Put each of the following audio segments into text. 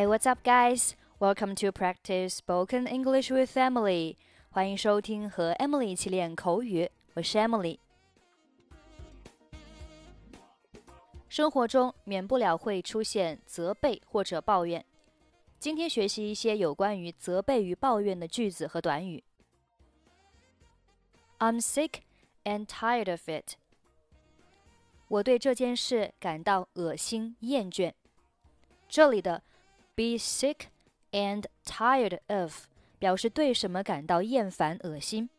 Hey, what's up, guys? Welcome to practice spoken English with Emily. 欢迎收听和 Emily 一起练口语，我是 Emily。生活中免不了会出现责备或者抱怨。今天学习一些有关于责备与抱怨的句子和短语。I'm sick and tired of it. 我对这件事感到恶心厌倦。这里的 be sick and tired of 表示对什么感到厌烦、恶心。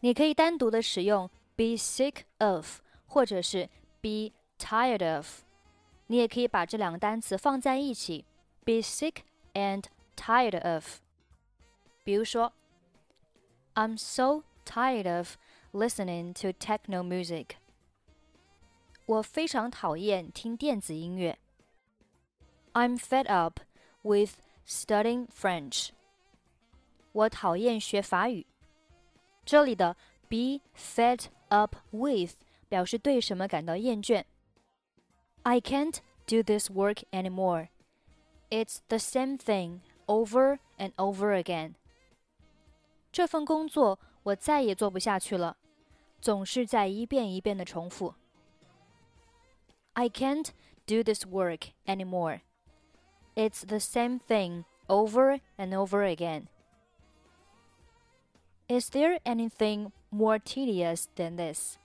你可以单独的使用 be sick of，或者是 be tired of。你也可以把这两个单词放在一起，be sick and tired of。比如说，I'm so tired of listening to techno music。我非常讨厌听电子音乐。 I'm fed up with studying French。我讨厌学法语。这里的 be fed up with 表示对什么感到厌倦。I can't do this work anymore. It's the same thing over and over again. 这份工作我再也做不下去了，总是在一遍一遍的重复。I can't do this work anymore. It's the same thing over and over again. Is there anything more tedious than this?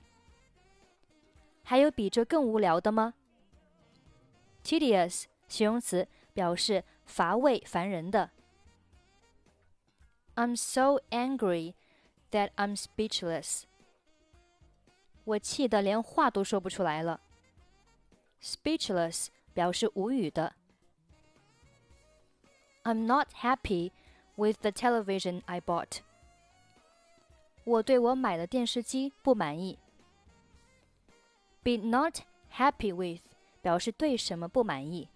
还有比这更无聊的吗？Tedious 形容词表示乏味、烦人的。I'm so angry that I'm speechless. 我气得连话都说不出来了。Speechless 表示无语的。 I'm not happy with the television I bought. 我对我买的电视机不满意。Be not happy with 表示对什么不满意。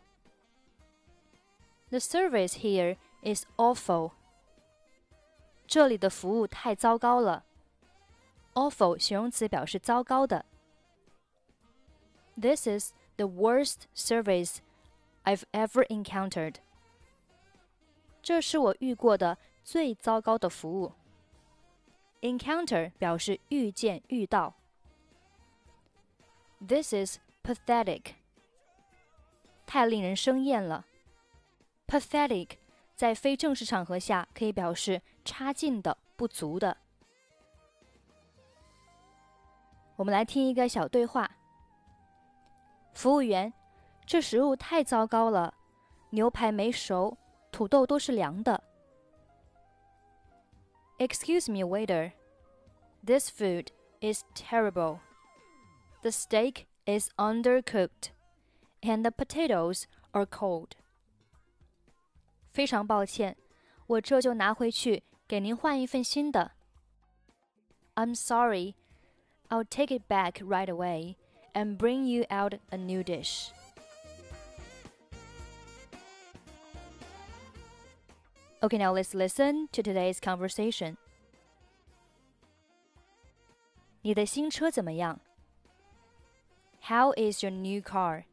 The service here is awful. 这里的服务太糟糕了。Awful 形容词表示糟糕的。This is the worst service I've ever encountered. 这是我遇过的最糟糕的服务。Encounter 表示遇见、遇到。This is pathetic，太令人生厌了。Pathetic 在非正式场合下可以表示差劲的、不足的。我们来听一个小对话。服务员，这食物太糟糕了，牛排没熟，土豆都是凉的。Excuse me, waiter. This food is terrible. The steak is undercooked, and the potatoes are cold. 非常抱歉，我这就拿回去给您换一份新的。I'm sorry. I'll take it back right away and bring you out a new dish. Okay, now let's listen to today's conversation. 你的新车怎么样？How is your new car？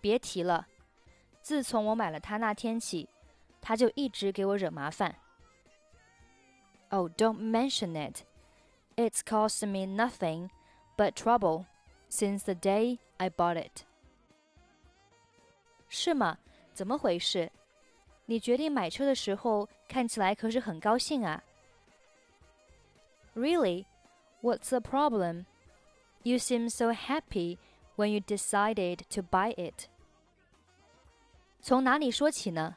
别提了，自从我买了它那天起，它就一直给我惹麻烦。Oh, don't mention it. It's caused me nothing but trouble since the day I bought it. 是吗？怎么回事？ 你决定买车的时候看起来可是很高兴啊。Really? What's the problem? You seem so happy when you decided to buy it. 从哪里说起呢？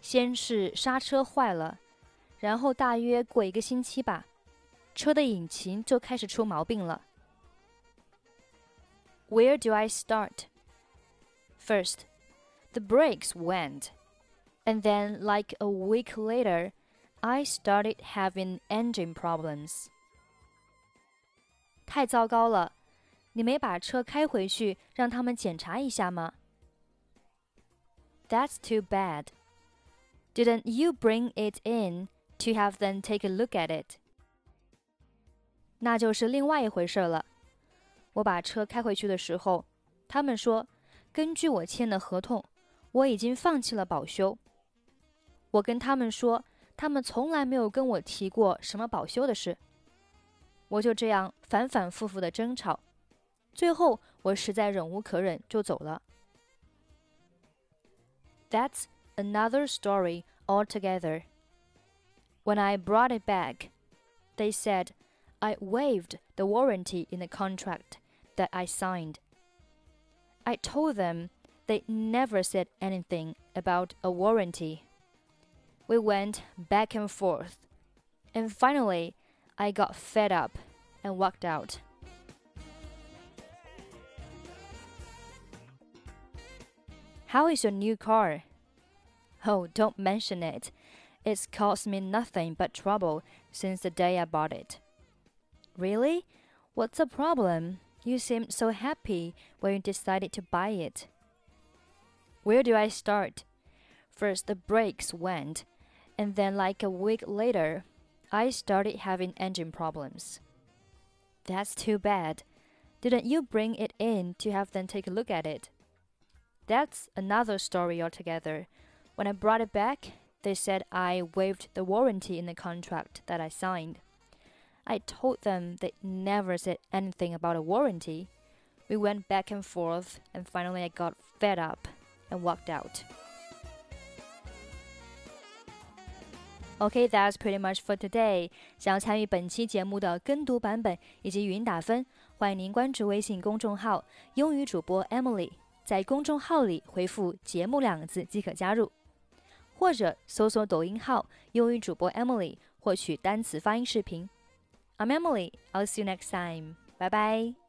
先是刹车坏了，然后大约过一个星期吧，车的引擎就开始出毛病了。Where do I start? First, the brakes went, and then, like a week later, I started having engine problems. 太糟糕了！你没把车开回去让他们检查一下吗？That's too bad. Didn't you bring it in to have them take a look at it? 那就是另外一回事了。我把车开回去的时候，他们说 根据我签的合同，我已经放弃了保修。 我跟他们说，他们从来没有跟我提过什么保修的事。我就这样反反复复的争吵，最后我实在忍无可忍，就走了。That's another story altogether. When I brought it back, they said I waived the warranty in the contract that I signed. I told them they never said anything about a warranty. We went back and forth, and finally, I got fed up and walked out. How is your new car? Oh, don't mention it. It's caused me nothing but trouble since the day I bought it. Really? What's the problem? You seemed so happy when you decided to buy it. Where do I start? First, the brakes went, and then, like a week later, I started having engine problems. That's too bad. Didn't you bring it in to have them take a look at it? That's another story altogether. When I brought it back, they said I waived the warranty in the contract that I signed. I told them they never said anything about a warranty. We went back and forth, and finally I got fed up and walked out. OK, that's pretty much for today. 想要参与本期节目的跟读版本以及语音打分，欢迎您关注微信公众号“英语主播 Emily”。在公众号里回复“节目”两个字即可加入，或者搜索抖音号“英语主播 Emily” 获取单词发音视频。I'm Emily. I'll see you next time. Bye bye.